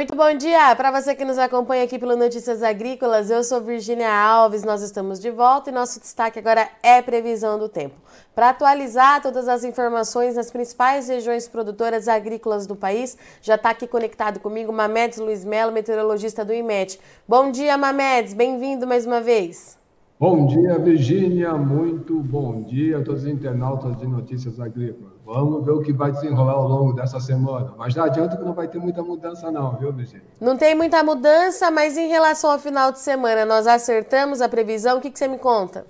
Muito bom dia para você que nos acompanha aqui pelo Notícias Agrícolas. Eu sou Virginia Alves, nós estamos de volta e nosso destaque agora é previsão do tempo. Para atualizar todas as informações nas principais regiões produtoras agrícolas do país, já está aqui conectado comigo Mamedes Luiz Melo, meteorologista do IMET. Bom dia, Mamedes, bem-vindo mais uma vez. Bom dia, Virgínia. Muito bom dia a todos os internautas de Notícias Agrícolas. Vamos ver o que vai desenrolar ao longo dessa semana. Mas já adianta que não vai ter muita mudança, não, viu, Virgínia? Não tem muita mudança, mas em relação ao final de semana, nós acertamos a previsão. O que, que você me conta?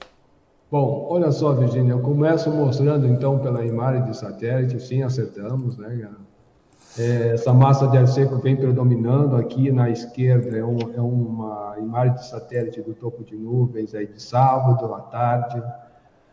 Bom, olha só, Virgínia, eu começo mostrando então pela imagem de satélite, sim, acertamos, né? É, essa massa de ar seco vem predominando aqui na esquerda, é, um, é, uma imagem de satélite do topo de nuvens aí de sábado à tarde.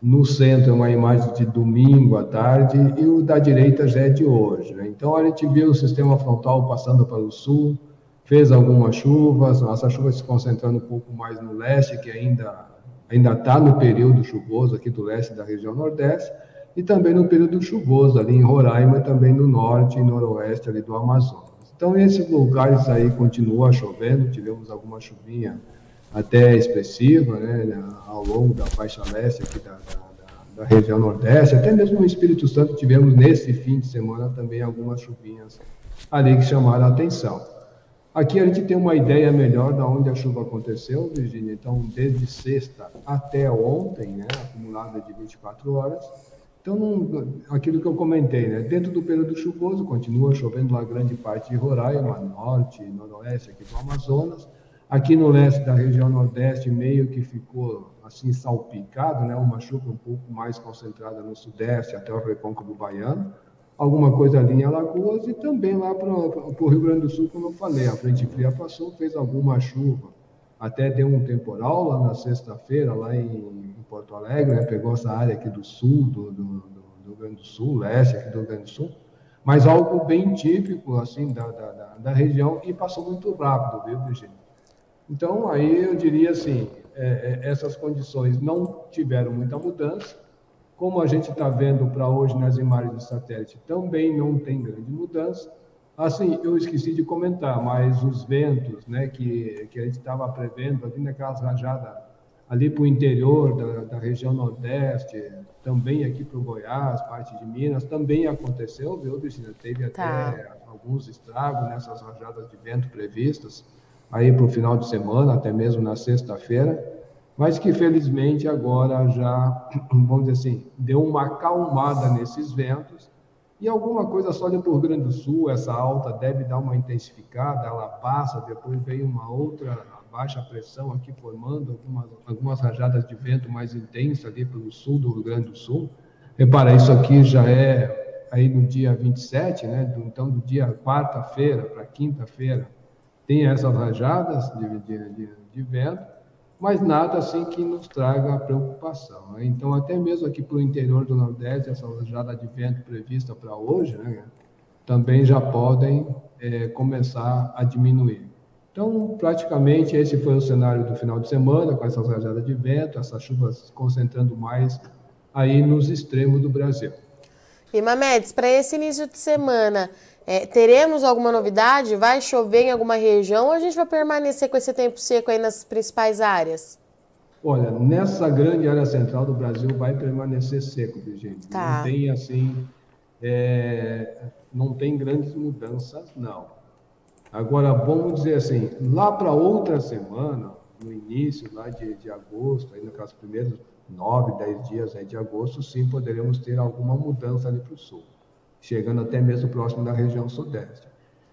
No centro é uma imagem de domingo à tarde e o da direita já é de hoje. Né? Então a gente viu o sistema frontal passando para o sul, fez algumas chuvas, essa chuva se concentrando um pouco mais no leste, que ainda ainda está no período chuvoso aqui do leste da região nordeste e também no período chuvoso ali em Roraima, também no norte e noroeste ali do Amazonas. Então, esses lugares aí continua chovendo, tivemos alguma chuvinha até expressiva, né, ao longo da faixa leste aqui da, da, da, região nordeste, até mesmo no Espírito Santo tivemos nesse fim de semana também algumas chuvinhas ali que chamaram a atenção. Aqui a gente tem uma ideia melhor de onde a chuva aconteceu, Virginia. Então, desde sexta até ontem, né, acumulada de 24 horas, então, não, aquilo que eu comentei, né? dentro do período chuvoso, continua chovendo lá grande parte de Roraima, norte noroeste aqui do Amazonas. Aqui no leste da região nordeste, meio que ficou assim salpicado, né? uma chuva um pouco mais concentrada no sudeste, até o recôncavo baiano. Alguma coisa ali em Alagoas e também lá para o Rio Grande do Sul, como eu falei. A frente fria passou, fez alguma chuva. Até deu um temporal lá na sexta-feira, lá em Porto Alegre, né? pegou essa área aqui do sul, do, do, do, Rio Grande do Sul, leste aqui do Rio Grande do Sul, mas algo bem típico, assim, da, da, da região e passou muito rápido, viu, Virginia? Então, aí eu diria assim, é, é, essas condições não tiveram muita mudança, como a gente está vendo para hoje nas imagens de satélite, também não tem grande mudança. Assim, eu esqueci de comentar, mas os ventos, né, que, que a gente estava prevendo, ali naquelas rajadas ali para o interior da, da, região nordeste, também aqui para o Goiás, parte de Minas, também aconteceu, viu, Virginia? Teve até tá. alguns estragos nessas rajadas de vento previstas aí para o final de semana, até mesmo na sexta-feira, mas que felizmente agora já, vamos dizer assim, deu uma acalmada nesses ventos e alguma coisa só ali para o Rio Grande do Sul, essa alta deve dar uma intensificada, ela passa, depois vem uma outra baixa pressão aqui formando algumas, algumas rajadas de vento mais intensas ali pelo sul do Rio Grande do Sul. Repara, isso aqui já é aí no dia 27, né? Então, do dia quarta-feira para quinta-feira, tem essas rajadas de, de, de, de, vento, mas nada assim que nos traga preocupação. Né? Então, até mesmo aqui para o interior do Nordeste, essa rajada de vento prevista para hoje, né? também já podem é, começar a diminuir. Então, praticamente, esse foi o cenário do final de semana, com essas rajadas de vento, essas chuvas se concentrando mais aí nos extremos do Brasil. E Mamedes, para esse início de semana, é, teremos alguma novidade? Vai chover em alguma região ou a gente vai permanecer com esse tempo seco aí nas principais áreas? Olha, nessa grande área central do Brasil vai permanecer seco, Virginia. Tá. Não tem assim, é, não tem grandes mudanças, não. Agora, vamos dizer assim, lá para outra semana, no início lá de, de agosto, aí naquelas primeiros nove, dez dias aí de agosto, sim, poderemos ter alguma mudança ali para o sul, chegando até mesmo próximo da região sudeste.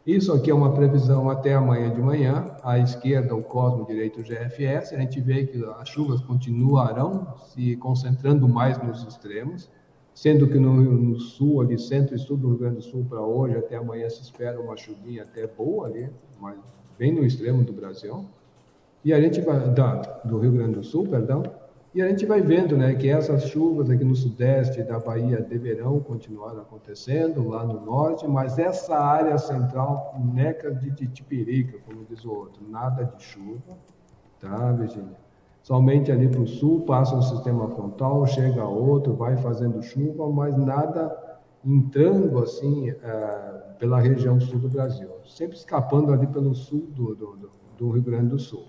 Isso aqui é uma previsão até amanhã de manhã, à esquerda o Cosmo direito GFS, a gente vê que as chuvas continuarão se concentrando mais nos extremos, sendo que no, no, sul, ali, centro e sul do Rio Grande do Sul, para hoje, até amanhã se espera uma chuvinha até boa ali, mas bem no extremo do Brasil. E a gente vai, da, do Rio Grande do Sul, perdão, e a gente vai vendo né, que essas chuvas aqui no sudeste da Bahia deverão continuar acontecendo, lá no norte, mas essa área central, neca de titipirica, como diz o outro, nada de chuva, tá, Virginia? Somente ali para o sul passa um sistema frontal, chega outro, vai fazendo chuva, mas nada entrando assim uh, pela região sul do Brasil, sempre escapando ali pelo sul do, do, do, Rio Grande do Sul.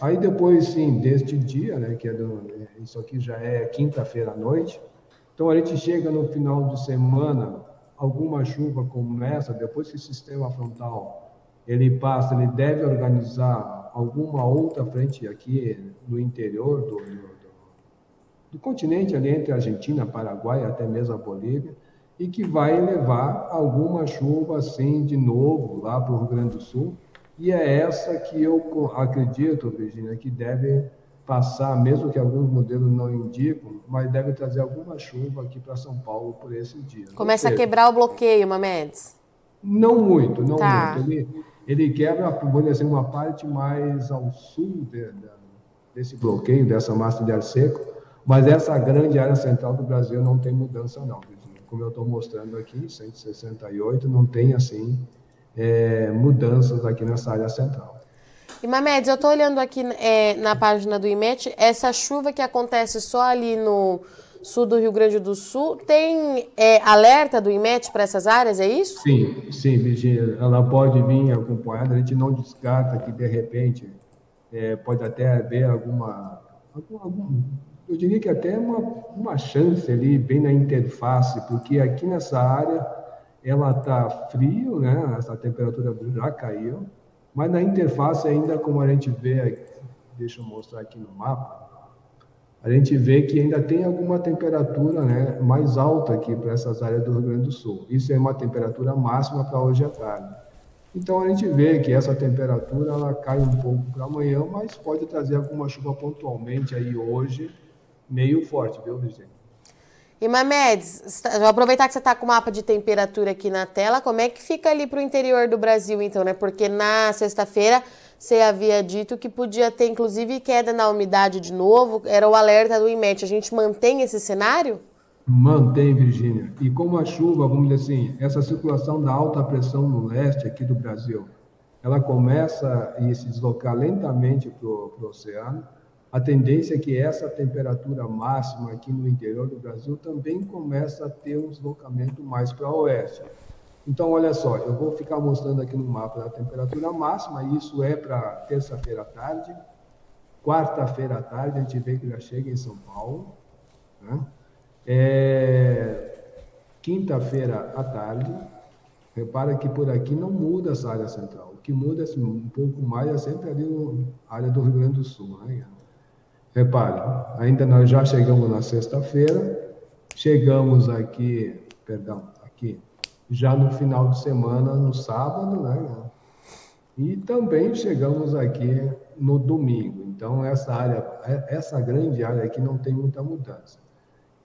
Aí depois, sim, deste dia, né, que é do, isso aqui já é quinta-feira à noite, então a gente chega no final de semana, alguma chuva começa, depois que o sistema frontal ele passa, ele deve organizar alguma outra frente aqui no interior do, do, do continente, ali entre Argentina, Paraguai, até mesmo a Bolívia, e que vai levar alguma chuva assim de novo lá para o Rio Grande do Sul. E é essa que eu acredito, Virginia, que deve passar, mesmo que alguns modelos não indicam, mas deve trazer alguma chuva aqui para São Paulo por esse dia. Começa a quebrar o bloqueio, Mamedes? Não muito, não tá. muito. Ele, ele quebra, vamos dizer, uma parte mais ao sul de, de, desse bloqueio, dessa massa de ar seco, mas essa grande área central do Brasil não tem mudança não, como eu estou mostrando aqui, 168, não tem assim é, mudanças aqui nessa área central. E Mamedes, eu estou olhando aqui é, na página do IMET, essa chuva que acontece só ali no sul do Rio Grande do Sul, tem é, alerta do IMET para essas áreas, é isso? Sim, sim, Virginia, ela pode vir acompanhada, a gente não descarta que de repente é, pode até haver alguma, algum, algum, eu diria que até uma, uma chance ali bem na interface, porque aqui nessa área ela está frio, né? Essa temperatura já caiu, mas na interface ainda, como a gente vê, deixa eu mostrar aqui no mapa, a gente vê que ainda tem alguma temperatura né, mais alta aqui para essas áreas do Rio Grande do Sul. Isso é uma temperatura máxima para hoje à tarde. Então a gente vê que essa temperatura ela cai um pouco para amanhã, mas pode trazer alguma chuva pontualmente aí hoje, meio forte, viu, Virginia? E Mamedes, vou aproveitar que você está com o mapa de temperatura aqui na tela, como é que fica ali para o interior do Brasil, então, né? Porque na sexta-feira você havia dito que podia ter, inclusive, queda na umidade de novo, era o alerta do IMET. A gente mantém esse cenário? Mantém, Virgínia. E como a chuva, vamos dizer assim, essa circulação da alta pressão no leste aqui do Brasil, ela começa a se deslocar lentamente para o oceano, a tendência é que essa temperatura máxima aqui no interior do Brasil também começa a ter um deslocamento mais para o oeste. Então, olha só, eu vou ficar mostrando aqui no mapa a temperatura máxima, isso é para terça-feira à tarde, quarta-feira à tarde, a gente vê que já chega em São Paulo, né? é... quinta-feira à tarde, repara que por aqui não muda essa área central, o que muda assim, um pouco mais é sempre ali a área do Rio Grande do Sul, né? Repare, ainda nós já chegamos na sexta-feira, chegamos aqui, perdão, aqui, já no final de semana, no sábado, né? E também chegamos aqui no domingo. Então, essa área, essa grande área aqui não tem muita mudança.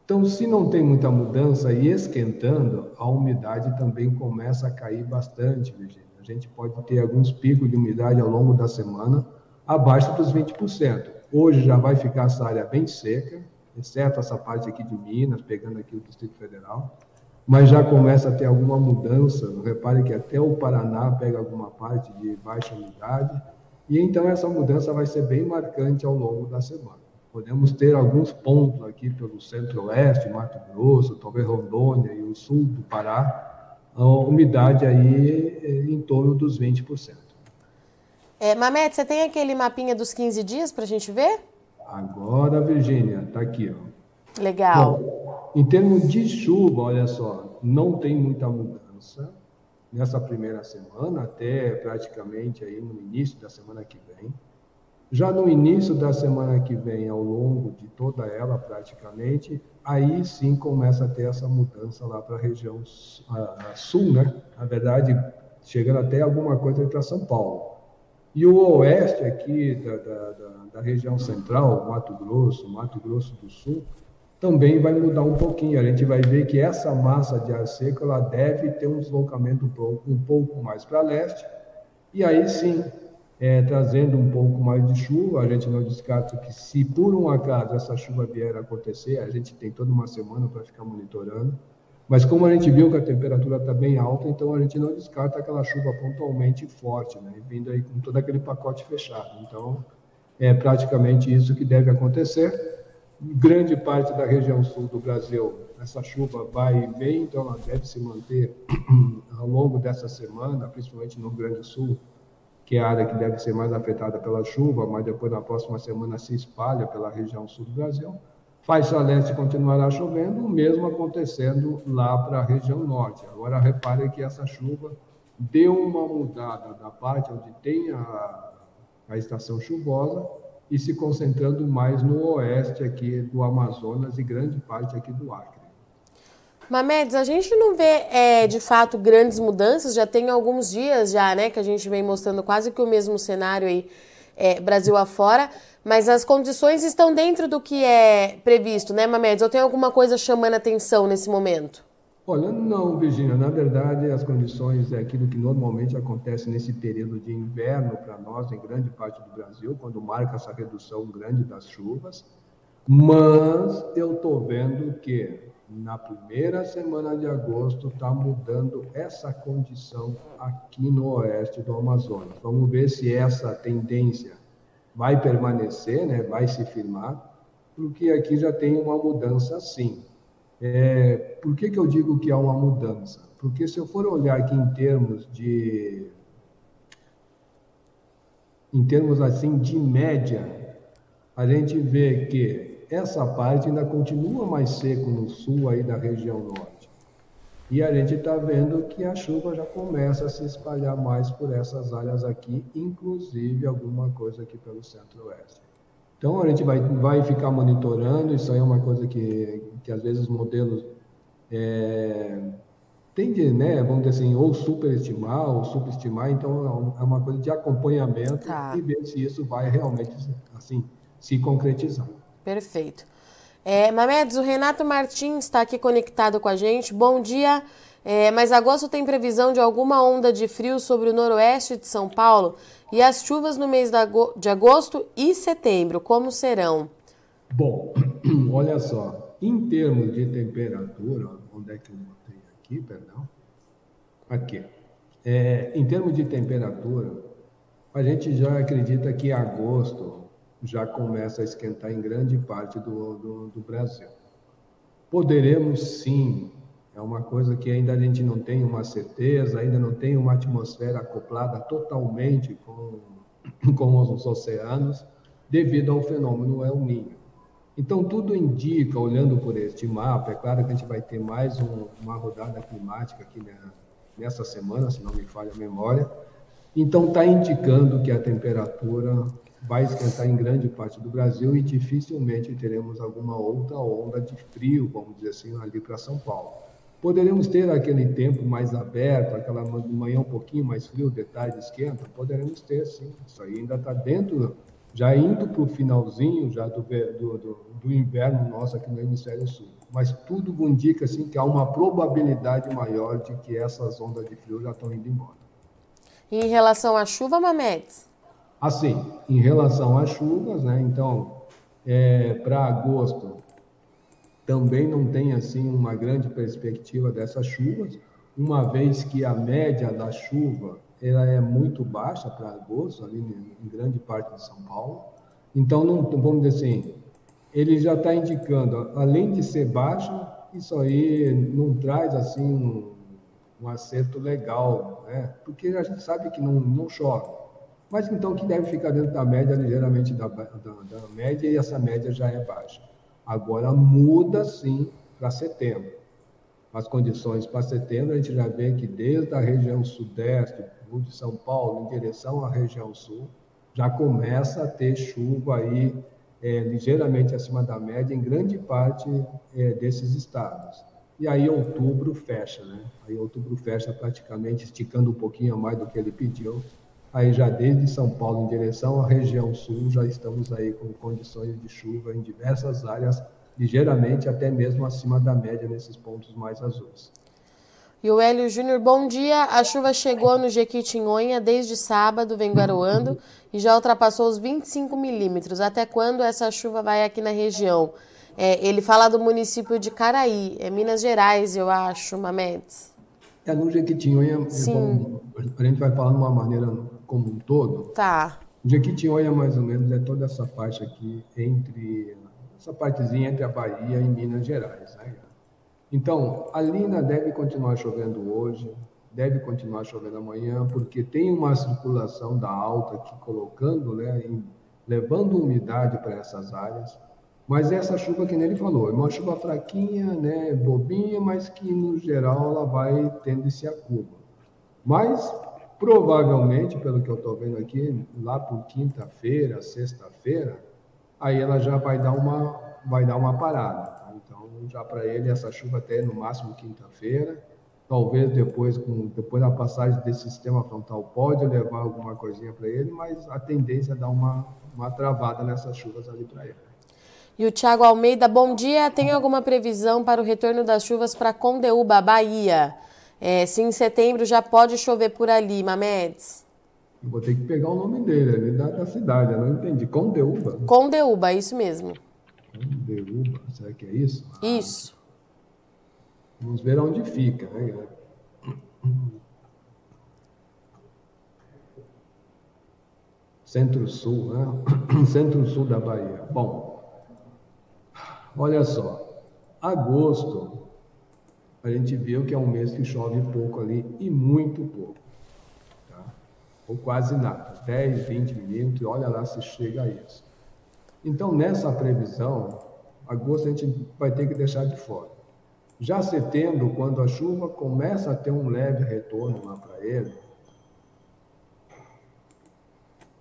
Então, se não tem muita mudança e esquentando, a umidade também começa a cair bastante, Virginia. A gente pode ter alguns picos de umidade ao longo da semana abaixo dos 20%. Hoje já vai ficar essa área bem seca, exceto essa parte aqui de Minas, pegando aqui o Distrito Federal, mas já começa a ter alguma mudança. Repare que até o Paraná pega alguma parte de baixa umidade, e então essa mudança vai ser bem marcante ao longo da semana. Podemos ter alguns pontos aqui pelo centro-oeste, Mato Grosso, talvez Rondônia e o sul do Pará, a umidade aí eh, em torno dos 20%. É, Mamete, você tem aquele mapinha dos 15 dias para a gente ver? Agora, Virgínia, está aqui. Ó. Legal. Bom, em termos de chuva, olha só, não tem muita mudança nessa primeira semana, até praticamente aí no início da semana que vem. Já no início da semana que vem, ao longo de toda ela praticamente, aí sim começa a ter essa mudança lá para a região sul, né? Na verdade, chegando até alguma coisa para São Paulo. E o oeste aqui da, da, da, da, região central, Mato Grosso, Mato Grosso do Sul, também vai mudar um pouquinho. A gente vai ver que essa massa de ar seco ela deve ter um deslocamento um pouco, um pouco mais para leste, e aí sim, é, trazendo um pouco mais de chuva, a gente não descarta que se por um acaso essa chuva vier a acontecer, a gente tem toda uma semana para ficar monitorando, mas como a gente viu que a temperatura está bem alta, então a gente não descarta aquela chuva pontualmente forte, né? vindo aí com todo aquele pacote fechado. Então, é praticamente isso que deve acontecer. Grande parte da região sul do Brasil essa chuva vai e vem, então ela deve se manter ao longo dessa semana, principalmente no Grande Sul, que é a área que deve ser mais afetada pela chuva, mas depois na próxima semana se espalha pela região sul do Brasil. Faixa leste continuará chovendo, o mesmo acontecendo lá para a região norte. Agora repare que essa chuva deu uma mudada da parte onde tem a, a estação chuvosa e se concentrando mais no oeste aqui do Amazonas e grande parte aqui do Acre. Mamedes, a gente não vê é, de fato grandes mudanças, já tem alguns dias já, né, que a gente vem mostrando quase que o mesmo cenário aí é, Brasil afora, mas as condições estão dentro do que é previsto, né, Mamedes? Ou tem alguma coisa chamando atenção nesse momento? Olha, não, Virginia. Na verdade, as condições é aquilo que normalmente acontece nesse período de inverno para nós, em grande parte do Brasil, quando marca essa redução grande das chuvas. Mas eu estou vendo que na primeira semana de agosto está mudando essa condição aqui no oeste do Amazonas. Vamos ver se essa tendência vai permanecer, né? vai se firmar, porque aqui já tem uma mudança sim. É, por que, que eu digo que há uma mudança? Porque se eu for olhar aqui em termos de em termos assim de média, a gente vê que essa parte ainda continua mais seco no sul aí da região norte. E a gente está vendo que a chuva já começa a se espalhar mais por essas áreas aqui, inclusive alguma coisa aqui pelo centro-oeste. Então a gente vai, vai ficar monitorando, isso aí é uma coisa que, que às vezes os modelos é, tendem, né, vamos dizer assim, ou superestimar ou subestimar, então é uma coisa de acompanhamento tá. e ver se isso vai realmente assim se concretizar. Perfeito. É, Mamedes, o Renato Martins está aqui conectado com a gente. Bom dia. É, mas agosto tem previsão de alguma onda de frio sobre o noroeste de São Paulo e as chuvas no mês de agosto e setembro, como serão? Bom, olha só, em termos de temperatura, onde é que eu botei aqui, perdão? Aqui. É, em termos de temperatura, a gente já acredita que agosto já começa a esquentar em grande parte do, do, do Brasil. Poderemos sim é uma coisa que ainda a gente não tem uma certeza, ainda não tem uma atmosfera acoplada totalmente com, com os oceanos, devido ao fenômeno El Niño. Então, tudo indica, olhando por este mapa, é claro que a gente vai ter mais um, uma rodada climática aqui nessa semana, se não me falha a memória. Então, está indicando que a temperatura vai esquentar em grande parte do Brasil e dificilmente teremos alguma outra onda de frio, vamos dizer assim, ali para São Paulo. Poderemos ter aquele tempo mais aberto, aquela manhã um pouquinho mais frio, de tarde esquenta? Poderemos ter, sim. Isso aí ainda está dentro, já indo para o finalzinho já do, do, do, do, inverno nosso aqui no hemisfério sul. Mas tudo indica assim, que há uma probabilidade maior de que essas ondas de frio já estão indo embora. E em relação à chuva, Mamedes? Assim, em relação às chuvas, né? Então, é, para agosto, também não tem assim uma grande perspectiva dessas chuvas, uma vez que a média da chuva ela é muito baixa para agosto, ali em grande parte de São Paulo. Então, não, vamos dizer assim, ele já está indicando, além de ser baixa, isso aí não traz assim um, um acerto legal, né? porque a gente sabe que não, não chove. Mas então que deve ficar dentro da média, ligeiramente da, da, da média, e essa média já é baixa. Agora muda sim para setembro. As condições para setembro, a gente já vê que desde a região sudeste, de São Paulo, em direção à região sul, já começa a ter chuva aí é, ligeiramente acima da média em grande parte é, desses estados. E aí outubro fecha, né? Aí outubro fecha praticamente esticando um pouquinho a mais do que ele pediu. Aí já desde São Paulo em direção à região sul, já estamos aí com condições de chuva em diversas áreas, ligeiramente até mesmo acima da média nesses pontos mais azuis. E o Hélio Júnior, bom dia. A chuva chegou no Jequitinhonha desde sábado, vem garoando e já ultrapassou os 25 milímetros. Até quando essa chuva vai aqui na região? É, ele fala do município de Caraí, é Minas Gerais, eu acho, Mamedes. É, no Jequitinhonha, Sim. a gente vai falar de uma maneira como um todo. Tá. Jequitinhonha, mais ou menos, é toda essa parte aqui entre essa partezinha entre a Bahia e Minas Gerais. Né? Então, a Lina deve continuar chovendo hoje, deve continuar chovendo amanhã, porque tem uma circulação da alta aqui colocando, né, em, levando umidade para essas áreas. Mas essa chuva que ele falou, é uma chuva fraquinha, né, bobinha, mas que no geral ela vai tendo esse acúmulo. Mas provavelmente, pelo que eu estou vendo aqui, lá por quinta-feira, sexta-feira, aí ela já vai dar uma, vai dar uma parada. Tá? Então, já para ele, essa chuva até no máximo quinta-feira, talvez depois, com, depois da passagem desse sistema frontal, pode levar alguma coisinha para ele, mas a tendência é dar uma, uma travada nessas chuvas ali para ele. E o Tiago Almeida, bom dia. Tem alguma previsão para o retorno das chuvas para Condeúba, Bahia? É, se em setembro já pode chover por ali, Mamedes? Eu vou ter que pegar o nome dele, ele da, da cidade, eu não entendi. Condeúba? Condeúba, isso mesmo. Condeúba, será que é isso? Isso. Ah, vamos ver onde fica, né, Centro-Sul, né? Centro-Sul da Bahia. Bom, olha só, agosto a gente viu que é um mês que chove pouco ali e muito pouco. Tá? Ou quase nada, 10, 20 milímetros, olha lá se chega a isso. Então, nessa previsão, agosto a gente vai ter que deixar de fora. Já setembro, quando a chuva começa a ter um leve retorno lá para ele,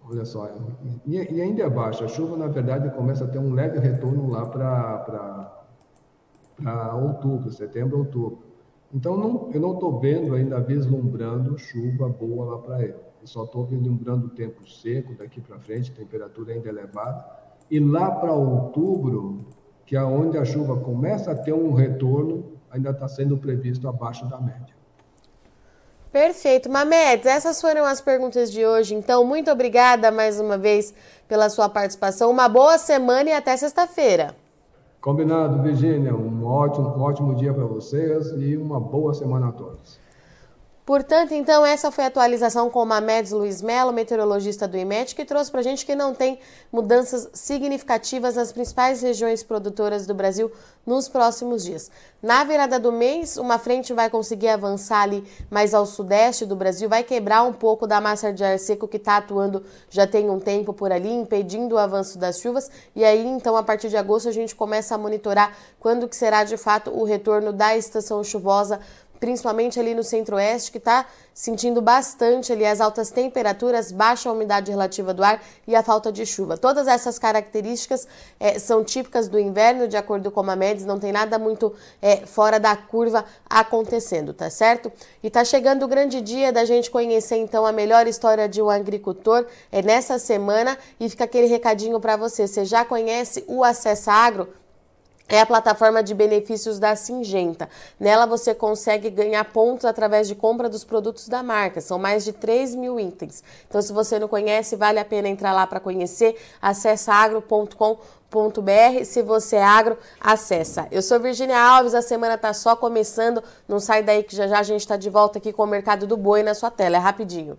olha só, e, e ainda é baixo, a chuva na verdade começa a ter um leve retorno lá para para outubro, setembro, outubro. Então, não, eu não estou vendo ainda vislumbrando chuva boa lá para ele. Eu só estou vislumbrando o tempo seco daqui para frente, temperatura ainda elevada. E lá para outubro, que é onde a chuva começa a ter um retorno, ainda está sendo previsto abaixo da média. Perfeito. Mamedes, essas foram as perguntas de hoje. Então, muito obrigada mais uma vez pela sua participação. Uma boa semana e até sexta-feira. Combinado, Virgínia. Um ótimo, um ótimo dia para vocês e uma boa semana a todos. Portanto, então, essa foi a atualização com o Mamedes Luiz Melo, meteorologista do IMET, que trouxe para a gente que não tem mudanças significativas nas principais regiões produtoras do Brasil nos próximos dias. Na virada do mês, uma frente vai conseguir avançar ali mais ao sudeste do Brasil, vai quebrar um pouco da massa de ar seco que está atuando já tem um tempo por ali, impedindo o avanço das chuvas. E aí, então, a partir de agosto, a gente começa a monitorar quando que será de fato o retorno da estação chuvosa principalmente ali no centro-oeste, que está sentindo bastante ali as altas temperaturas, baixa umidade relativa do ar e a falta de chuva. Todas essas características é, são típicas do inverno, de acordo com a MEDS, não tem nada muito é, fora da curva acontecendo, tá certo? E tá chegando o grande dia da gente conhecer então a melhor história de um agricultor é nessa semana e fica aquele recadinho para você. Você já conhece o Acessa Agro? É a plataforma de benefícios da Singenta. Nela você consegue ganhar pontos através de compra dos produtos da marca. São mais de 3 mil itens. Então, se você não conhece, vale a pena entrar lá para conhecer. Acesse agro.com.br. Se você é agro, acessa. Eu sou Virginia Alves, a semana está só começando. Não sai daí que já já a gente está de volta aqui com o Mercado do Boi na sua tela. É rapidinho.